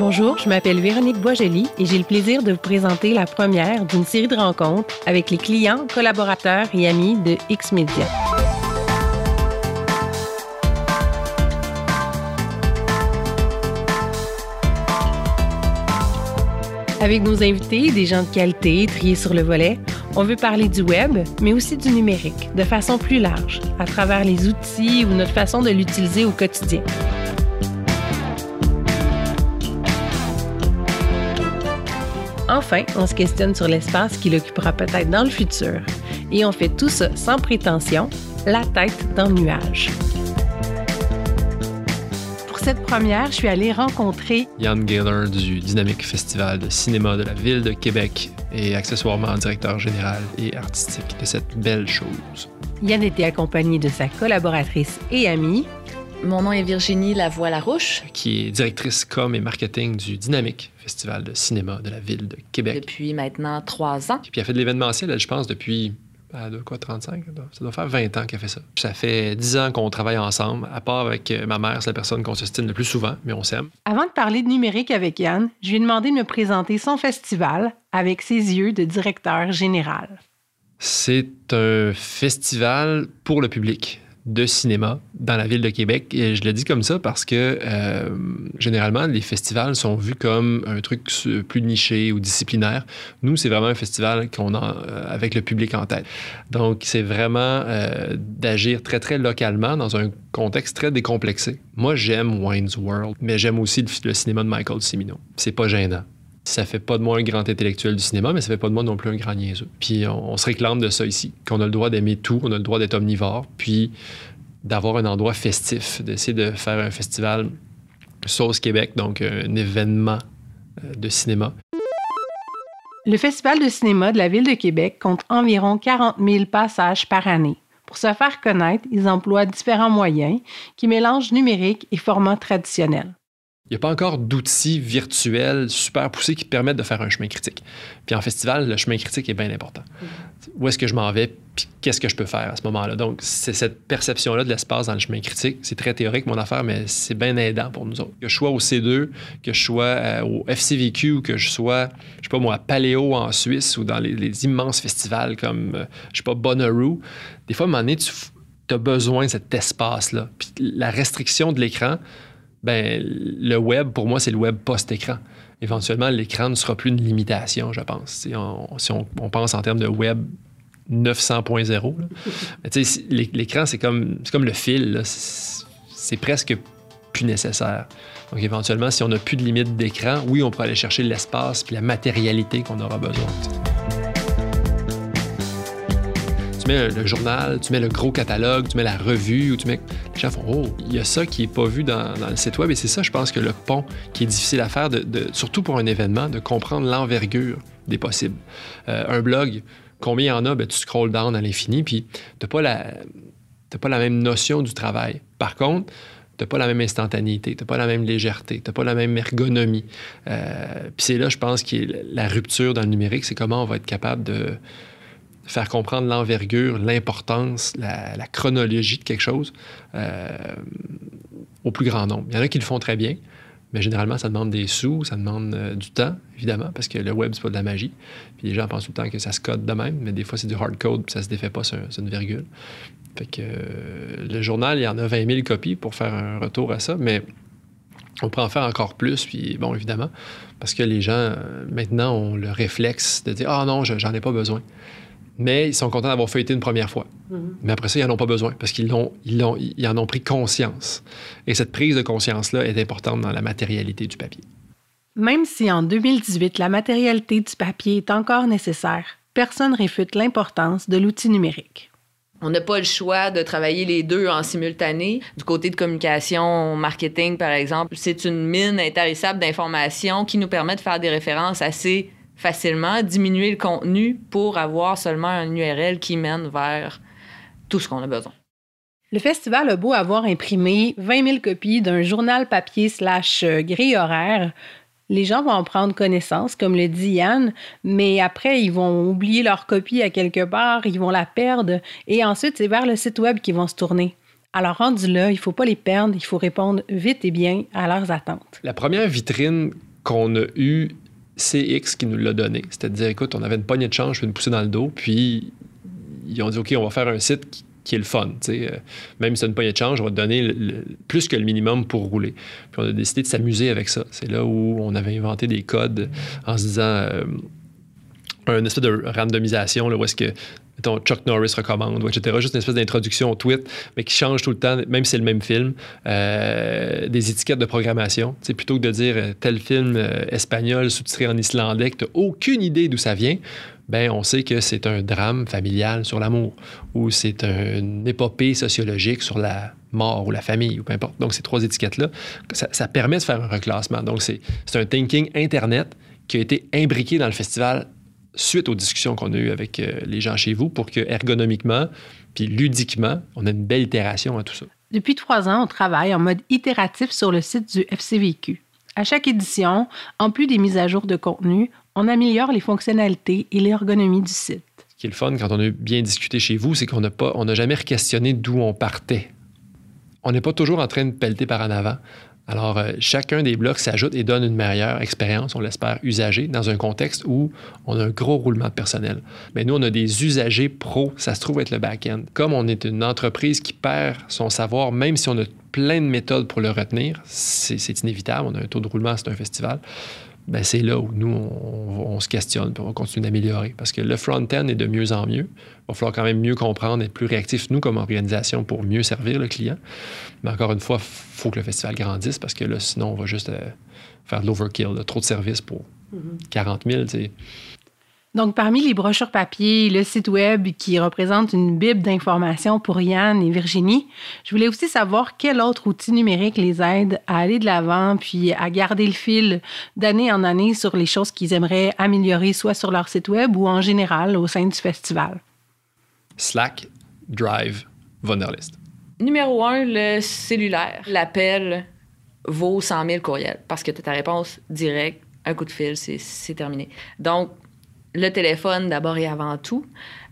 Bonjour, je m'appelle Véronique Boisjoli et j'ai le plaisir de vous présenter la première d'une série de rencontres avec les clients, collaborateurs et amis de X-Media. Avec nos invités, des gens de qualité triés sur le volet, on veut parler du web, mais aussi du numérique, de façon plus large, à travers les outils ou notre façon de l'utiliser au quotidien. Enfin, on se questionne sur l'espace qu'il occupera peut-être dans le futur. Et on fait tout ça sans prétention, la tête dans le nuage. Pour cette première, je suis allée rencontrer Yann Gaylor du Dynamique Festival de cinéma de la ville de Québec et accessoirement directeur général et artistique de cette belle chose. Yann était accompagné de sa collaboratrice et amie, Mon nom est Virginie Lavoie-Larouche. qui est directrice com et marketing du Dynamique Festival de cinéma de la ville de Québec. Depuis maintenant trois ans. Puis elle fait de l'événementiel, je pense, depuis ah, de quoi, 35? Ça doit faire 20 ans qu'elle fait ça. Puis ça fait 10 ans qu'on travaille ensemble, à part avec euh, ma mère, c'est la personne qu'on se stine le plus souvent, mais on s'aime. Avant de parler de numérique avec Yann, je lui ai demandé de me présenter son festival avec ses yeux de directeur général. C'est un festival pour le public de cinéma dans la ville de Québec. Et je le dis comme ça parce que euh, généralement, les festivals sont vus comme un truc plus niché ou disciplinaire. Nous, c'est vraiment un festival qu'on a euh, avec le public en tête. Donc, c'est vraiment euh, d'agir très, très localement dans un contexte très décomplexé. Moi, j'aime Wayne's World, mais j'aime aussi le, le cinéma de Michael Cimino. C'est pas gênant. Ça fait pas de moi un grand intellectuel du cinéma, mais ça fait pas de moi non plus un grand niaiseux. Puis on, se réclame de ça ici, qu'on a le droit d'aimer tout, on a le droit d'être omnivore, puis d'avoir un endroit festif, d'essayer de faire un festival Sauce Québec, donc un événement euh, de cinéma. Le Festival de cinéma de la Ville de Québec compte environ 40 000 passages par année. Pour se faire connaître, ils emploient différents moyens qui mélangent numérique et format traditionnel. Il n'y a pas encore d'outils virtuels super poussés qui permettent de faire un chemin critique. Puis en festival, le chemin critique est bien important. Où est-ce que je m'en vais, puis qu'est-ce que je peux faire à ce moment-là? Donc, c'est cette perception-là de l'espace dans le chemin critique. C'est très théorique, mon affaire, mais c'est bien aidant pour nous autres. Que je sois au C2, que je sois euh, au FCVQ, ou que je sois, je sais pas moi, à Paléo en Suisse ou dans les, immenses festivals comme, euh, je sais pas, Bonnaroo, des fois, à un moment donné, tu as besoin de cet espace-là. Puis la restriction de l'écran, ben, le web, pour moi, c'est le web post-écran. Éventuellement, l'écran ne sera plus une limitation, je pense. Si on, si on- on pense en termes de web 900.0, là. Mais tu sais, si- l'é- l'écran, c'est comme, le fil. C'est presque plus nécessaire. Donc, éventuellement, si on n'a plus de limite d'écran, oui, on peut aller chercher l'espace puis la matérialité qu'on aura besoin. Tu mets le journal, tu mets le gros catalogue, tu mets la revue, ou tu mets. Les gens font Oh, il y a ça qui n'est pas vu dans, le site web. Et c'est ça, je pense, que le pont qui est difficile à faire, surtout pour un événement, de comprendre l'envergure des possibles. Euh, un blog, combien il y en a, ben, tu scrolls down à l'infini, puis tu n'as pas, la- pas la même notion du travail. Par contre, tu pas la même instantanéité, tu pas la même légèreté, tu pas la même ergonomie. Euh, puis c'est là, je pense, qui est la rupture dans le numérique, c'est comment on va être capable de faire comprendre l'envergure, l'importance, la, chronologie de quelque chose euh, au plus grand nombre. Il y en a qui le font très bien, mais généralement, ça demande des sous, ça demande euh, du temps, évidemment, parce que le web, c'est pas de la magie. Puis les gens pensent tout le temps que ça se code de même, mais des fois, c'est du hard code, puis ça se défait pas sur une virgule. Fait que euh, le journal, il y en a 20 000 copies pour faire un retour à ça, mais on peut en faire encore plus, puis bon, évidemment, parce que les gens, maintenant, ont le réflexe de dire « Ah non, je- j'en ai pas besoin ». Mais ils sont contents d'avoir feuilleté une première fois. Mais après ça, ils n'en ont pas besoin parce qu'ils l'ont- ils l'ont- ils en ont pris conscience. Et cette prise de conscience-là est importante dans la matérialité du papier. Même si en 2018, la matérialité du papier est encore nécessaire, personne réfute l'importance de l'outil numérique. On n'a pas le choix de travailler les deux en simultané. Du côté de communication, marketing, par exemple, c'est une mine intarissable d'informations qui nous permet de faire des références assez facilement, diminuer le contenu pour avoir seulement un URL qui mène vers tout ce qu'on a besoin. Le festival a beau avoir imprimé 20 000 copies d'un journal papier slash euh, grille horaire, les gens vont en prendre connaissance, comme le dit Yann, mais après, ils vont oublier leur copie à quelque part, ils vont la perdre, et ensuite, c'est vers le site web qu'ils vont se tourner. Alors, rendu là, il ne faut pas les perdre, il faut répondre vite et bien à leurs attentes. La première vitrine qu'on a CX qui nous l'a donné. C'est-à-dire, écoute, on avait une poignée de change, je vais nous pousser dans le dos, puis ils ont dit, OK, on va faire un site qui, est le fun. Même si c'est une poignée de change, on va te donner plus que le minimum pour rouler. Puis on a décidé de s'amuser avec ça. C'est là où on avait inventé des codes en se disant euh, un espèce de randomisation, là, où est-ce que mettons, Chuck Norris recommande, etc. Juste une espèce d'introduction au tweet, mais qui change tout le temps, même si c'est le même film. Euh, des étiquettes de programmation. C'est plutôt que de dire euh, tel film euh, espagnol sous-titré en islandais, que tu n'as aucune idée d'où ça vient. Ben, on sait que c'est un drame familial sur l'amour, ou c'est une épopée sociologique sur la mort ou la famille, ou peu importe. Donc, ces trois étiquettes-là, ça, ça, permet de faire un reclassement. Donc, c'est un thinking Internet qui a été imbriqué dans le festival suite aux discussions qu'on a eues avec euh, les gens chez vous pour que ergonomiquement puis ludiquement, on ait une belle itération à tout ça. Depuis trois ans, on travaille en mode itératif sur le site du FCVQ. À chaque édition, en plus des mises à jour de contenu, on améliore les fonctionnalités et l'ergonomie du site. Ce qui est le fun quand on a bien discuté chez vous, c'est qu'on n'a pas, on n'a jamais questionné d'où on partait. On n'est pas toujours en train de pelleter par en avant. Alors, euh, chacun des blocs s'ajoute et donne une meilleure expérience, on l'espère, usagée, dans un contexte où on a un gros roulement de personnel. Mais nous, on a des usagers pros, ça se trouve être le back-end. Comme on est une entreprise qui perd son savoir, même si on a plein de méthodes pour le retenir, c'est inévitable, on a un taux de roulement, c'est un festival. Ben, c'est là où nous, on, se questionne, puis on va continuer d'améliorer. Parce que le front-end est de mieux en mieux. Il va falloir quand même mieux comprendre, être plus réactif, nous, comme organisation, pour mieux servir le client. Mais encore une fois, il faut que le festival grandisse, parce que là, sinon, on va juste euh, faire de l'overkill, trop de services pour 40 000. Donc, parmi les brochures papier, le site web qui représente une bible d'informations pour Yann et Virginie, je voulais aussi savoir quel autre outil numérique les aide à aller de l'avant puis à garder le fil d'année en année sur les choses qu'ils aimeraient améliorer, soit sur leur site web ou en général au sein du festival. Slack, Drive, Wunderlist. Numéro un, le cellulaire. L'appel vaut 100 000 courriels parce que tu as ta réponse directe, un coup de fil, c'est terminé. Donc, le téléphone d'abord et avant tout,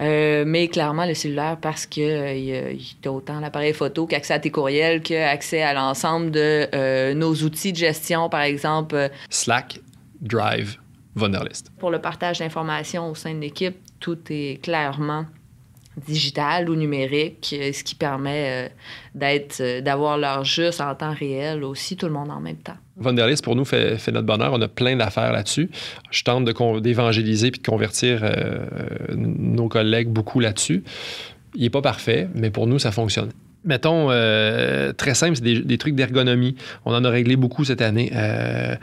euh, mais clairement le cellulaire parce que euh, tu as autant l'appareil photo qu'accès à tes courriels, qu'accès à l'ensemble de euh, nos outils de gestion, par exemple. Slack, Drive, Wunderlist. Pour le partage d'informations au sein de l'équipe, tout est clairement digital ou numérique, ce qui permet d'être, d'avoir l'heure juste en temps réel aussi, tout le monde en même temps. Vonderlist, pour nous, fait, fait, notre bonheur. On a plein d'affaires là-dessus. Je tente d'évangéliser puis de convertir euh, nos collègues beaucoup là-dessus. Il n'est pas parfait, mais pour nous, ça fonctionne. Mettons, euh, très simple, c'est des, trucs d'ergonomie. On en a réglé beaucoup cette année. Euh,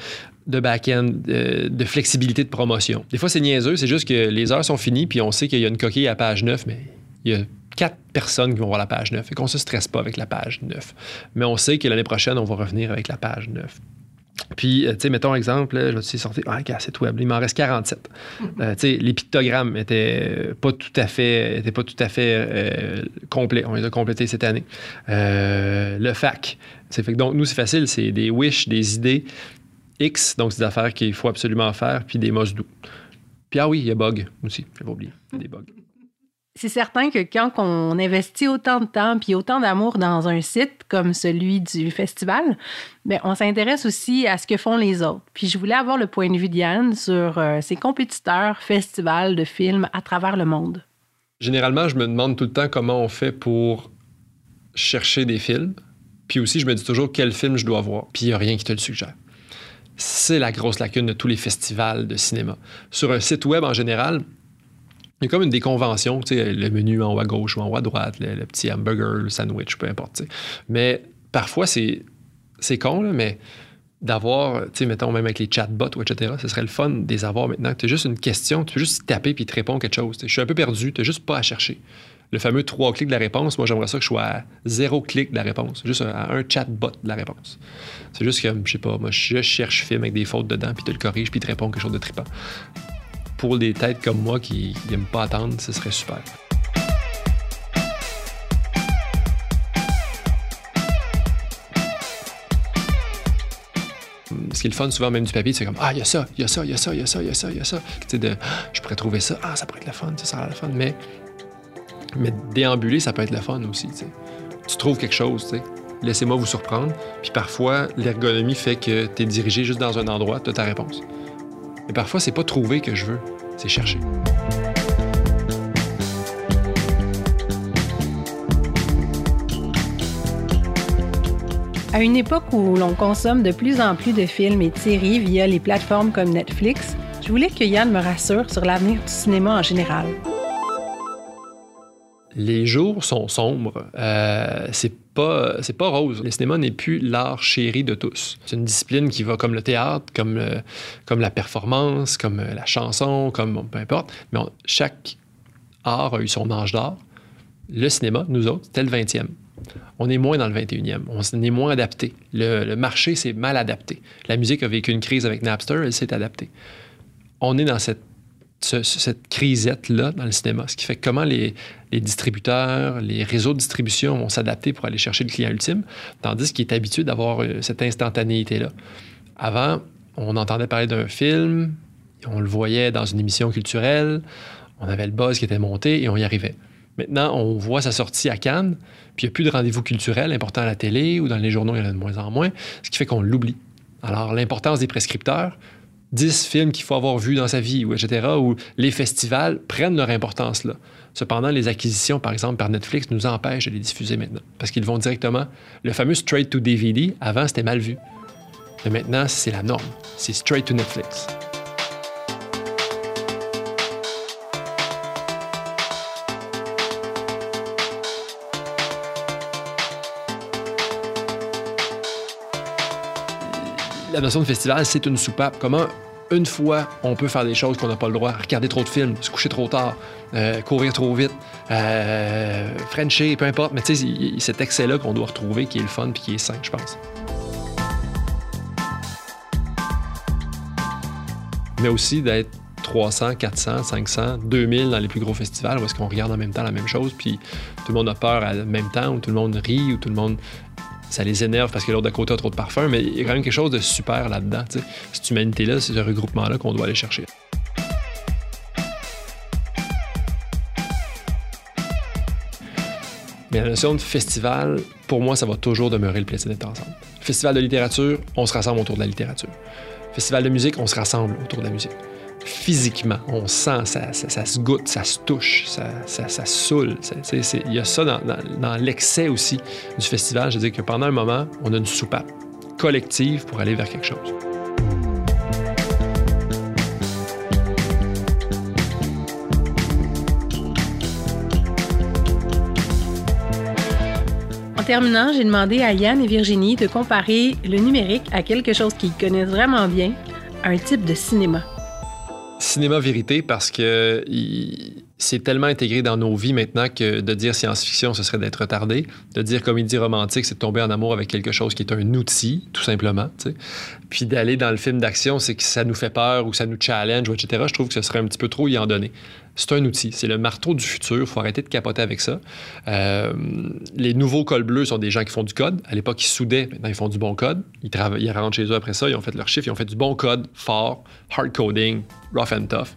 de back-end, de flexibilité de promotion. Des fois, c'est niaiseux, c'est juste que les heures sont finies, puis on sait qu'il y a une coquille à page 9, mais il y a quatre personnes qui vont voir la page 9 et qu'on ne se stresse pas avec la page 9. Mais on sait que l'année prochaine, on va revenir avec la page 9. Puis, euh, tu sais, mettons exemple, je vais sortir, ah, site web, il m'en reste 47. Euh, tu sais, les pictogrammes n'étaient pas tout à fait, pas tout à fait euh, complets. On les a complétés cette année. le FAC. Fait que donc, nous, c'est facile, c'est des wish, des idées X, donc c'est des affaires qu'il faut absolument faire, puis des must-do. Puis, ah oui, il y a bug aussi, je pas oublier, des bugs c'est certain que quand on investit autant de temps puis autant d'amour dans un site comme celui du festival, bien, on s'intéresse aussi à ce que font les autres. Puis je voulais avoir le point de vue d'Yann sur euh, ses compétiteurs festivals de films à travers le monde. Généralement, je me demande tout le temps comment on fait pour chercher des films. Puis aussi, je me dis toujours quel film je dois voir. Puis il n'y a rien qui te le suggère. C'est la grosse lacune de tous les festivals de cinéma. Sur un site web en général, il y a comme une des conventions, le menu en haut à gauche ou en haut à droite, le, petit hamburger, le sandwich, peu importe. Mais parfois, c'est, c'est con, mais d'avoir, tu sais, mettons, même avec les chatbots etc., ce serait le fun de avoir maintenant. Tu as juste une question, tu peux juste taper puis te répondre quelque chose. Je suis un peu perdu, tu n'as juste pas à chercher. Le fameux trois clics de la réponse, moi, j'aimerais ça que je sois à zéro clic de la réponse, juste à un chatbot de la réponse. C'est juste que, je sais pas, moi, je cherche film avec des fautes dedans, puis tu le corriges, puis tu réponds quelque chose de trippant pour des têtes comme moi qui n'aiment pas attendre, ce serait super. Ce qui est le fun souvent même du papier, c'est comme Ah, il y a ça, il y a ça, il y a ça, il y a ça, il y a ça, il y a ça. Tu sais, je pourrais trouver ça, ah, ça pourrait être le fun, ça sera le fun. Mais, mais déambuler, ça peut être le fun aussi. Tu, sais. tu trouves quelque chose, tu sais. laissez-moi vous surprendre. Puis parfois, l'ergonomie fait que tu es dirigé juste dans un endroit, tu as ta réponse. Mais parfois, c'est pas trouver que je veux, c'est chercher. À une époque où l'on consomme de plus en plus de films et de séries via les plateformes comme Netflix, je voulais que Yann me rassure sur l'avenir du cinéma en général. Les jours sont sombres. Euh, c'est pas c'est pas rose. Le cinéma n'est plus l'art chéri de tous. C'est une discipline qui va comme le théâtre, comme comme la performance, comme la chanson, comme peu importe. Mais chaque art a eu son âge d'or. Le cinéma, nous autres, c'était le 20e. On est moins dans le 21e. On est moins adapté. Le, le marché s'est mal adapté. La musique a vécu une crise avec Napster, elle s'est adaptée. On est dans cette cette crisette-là dans le cinéma. Ce qui fait comment les, distributeurs, les réseaux de distribution vont s'adapter pour aller chercher le client ultime, tandis qu'il est habitué d'avoir euh, cette instantanéité-là. Avant, on entendait parler d'un film, on le voyait dans une émission culturelle, on avait le buzz qui était monté et on y arrivait. Maintenant, on voit sa sortie à Cannes, puis il n'y a plus de rendez-vous culturel important à la télé ou dans les journaux, il y en a de moins en moins, ce qui fait qu'on l'oublie. Alors, l'importance des prescripteurs, 10 films qu'il faut avoir vus dans sa vie, ou etc., où les festivals prennent leur importance là. Cependant, les acquisitions, par exemple, par Netflix, nous empêchent de les diffuser maintenant. Parce qu'ils vont directement. Le fameux straight to DVD, avant, c'était mal vu. Mais maintenant, c'est la norme. C'est straight to Netflix. La notion de festival, c'est une soupape. Comment une fois, on peut faire des choses qu'on n'a pas le droit? Regarder trop de films, se coucher trop tard, euh, courir trop vite, euh, Frencher, peu importe. Mais tu sais, cet excès-là qu'on doit retrouver qui est le fun puis qui est sain, je pense. Mais aussi d'être 300, 400, 500, 2000 dans les plus gros festivals où est-ce qu'on regarde en même temps la même chose, puis tout le monde a peur en même temps, ou tout le monde rit, ou tout le monde ça les énerve parce que l'autre de côté a trop de parfum, mais il y a quand même quelque chose de super là-dedans. Cette humanité-là, c'est ce regroupement-là qu'on doit aller chercher. Mais la notion de festival, pour moi, ça va toujours demeurer le plaisir d'être ensemble. Festival de littérature, on se rassemble autour de la littérature. Festival de musique, on se rassemble autour de la musique physiquement. On sent, ça, se goûte, ça se touche, ça, saoule. Il y a ça dans, dans, l'excès aussi du festival. Je veux dire que pendant un moment, on a une soupape collective pour aller vers quelque chose. En terminant, j'ai demandé à Yann et Virginie de comparer le numérique à quelque chose qu'ils connaissent vraiment bien, un type de cinéma cinéma vérité parce que c'est tellement intégré dans nos vies maintenant que de dire science-fiction, ce serait d'être retardé. De dire comédie romantique, c'est de tomber en amour avec quelque chose qui est un outil, tout simplement. Puis d'aller dans le film d'action, c'est que ça nous fait peur ou ça nous challenge, etc. Je trouve que ce serait un petit peu trop y en donner. C'est un outil, c'est le marteau du futur. Il faut arrêter de capoter avec ça. Euh, les nouveaux cols bleus sont des gens qui font du code. À l'époque, ils soudaient, maintenant ils font du bon code. Ils, ils rentrent chez eux après ça, ils ont fait leur chiffre, ils ont fait du bon code, fort, hard coding, rough and tough.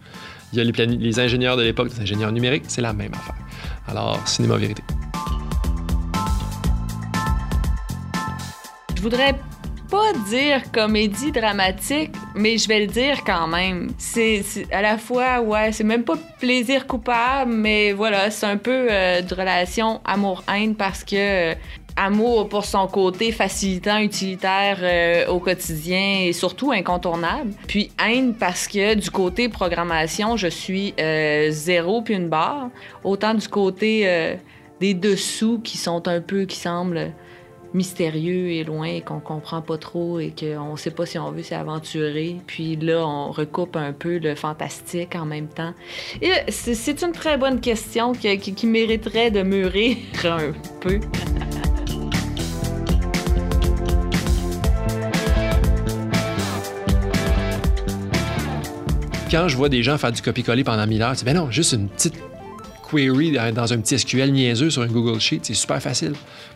Il y a les, ingénieurs de l'époque, les ingénieurs numériques, c'est la même affaire. Alors, cinéma vérité. Je voudrais pas dire comédie dramatique, mais je vais le dire quand même. C'est à la fois, ouais, c'est même pas plaisir coupable, mais voilà, c'est un peu euh, de relation amour-haine parce que euh, amour pour son côté facilitant, utilitaire euh, au quotidien et surtout incontournable. Puis haine parce que du côté programmation, je suis zéro puis une barre. Autant du côté des dessous qui sont un peu, qui semblent mystérieux et loin et qu'on comprend pas trop et qu'on sait pas si on veut s'aventurer. Puis là, on recoupe un peu le fantastique en même temps. C'est une très bonne question qui, qui mériterait de mûrir un peu. Quand je vois des gens faire du copier-coller pendant mille heures, c'est ben non, juste une petite query dans un petit SQL niaiseux sur un Google Sheet, c'est super facile.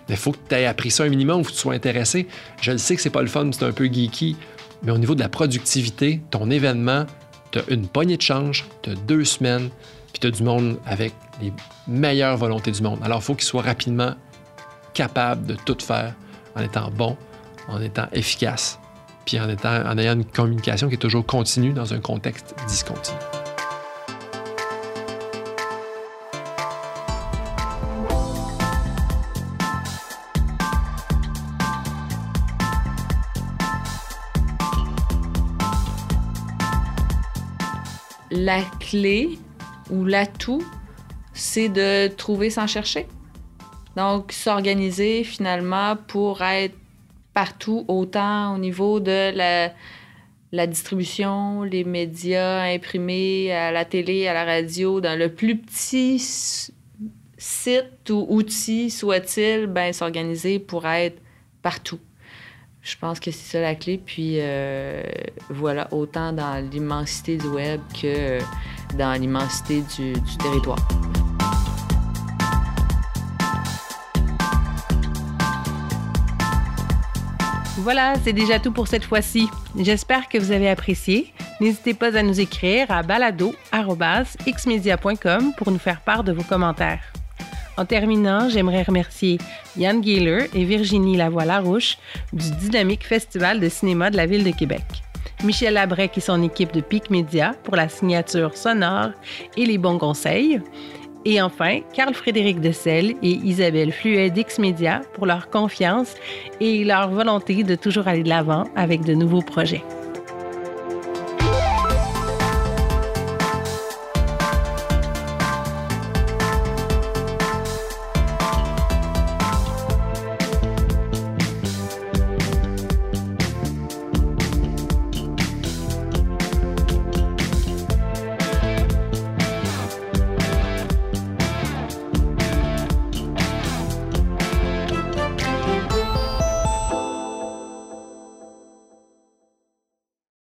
Mais il faut que tu aies appris ça un minimum, il faut que tu sois intéressé. Je le sais que c'est pas le fun, c'est un peu geeky, mais au niveau de la productivité, ton événement, tu as une poignée de change, tu as deux semaines, puis tu as du monde avec les meilleures volontés du monde. Alors, il faut qu'il soit rapidement capable de tout faire en étant bon, en étant efficace, puis en, en ayant une communication qui est toujours continue dans un contexte discontinu. La clé ou l'atout, c'est de trouver sans chercher. Donc, s'organiser finalement pour être partout, autant au niveau de la, distribution, les médias imprimés, à la télé, à la radio, dans le plus petit site ou outil soit-il, ben, s'organiser pour être partout. Je pense que c'est ça la clé. Puis euh, voilà, autant dans l'immensité du web que dans l'immensité du territoire. Voilà, c'est déjà tout pour cette fois-ci. J'espère que vous avez apprécié. N'hésitez pas à nous écrire à balado.xmedia.com pour nous faire part de vos commentaires. En terminant, j'aimerais remercier Yann Gayler et Virginie Lavoie-Larouche du Dynamique Festival de cinéma de la Ville de Québec. Michel Labrec et son équipe de PIC Média pour la signature sonore et les bons conseils. Et enfin, Carl-Frédéric Dessel et Isabelle Fluet d'X-Media pour leur confiance et leur volonté de toujours aller de l'avant avec de nouveaux projets.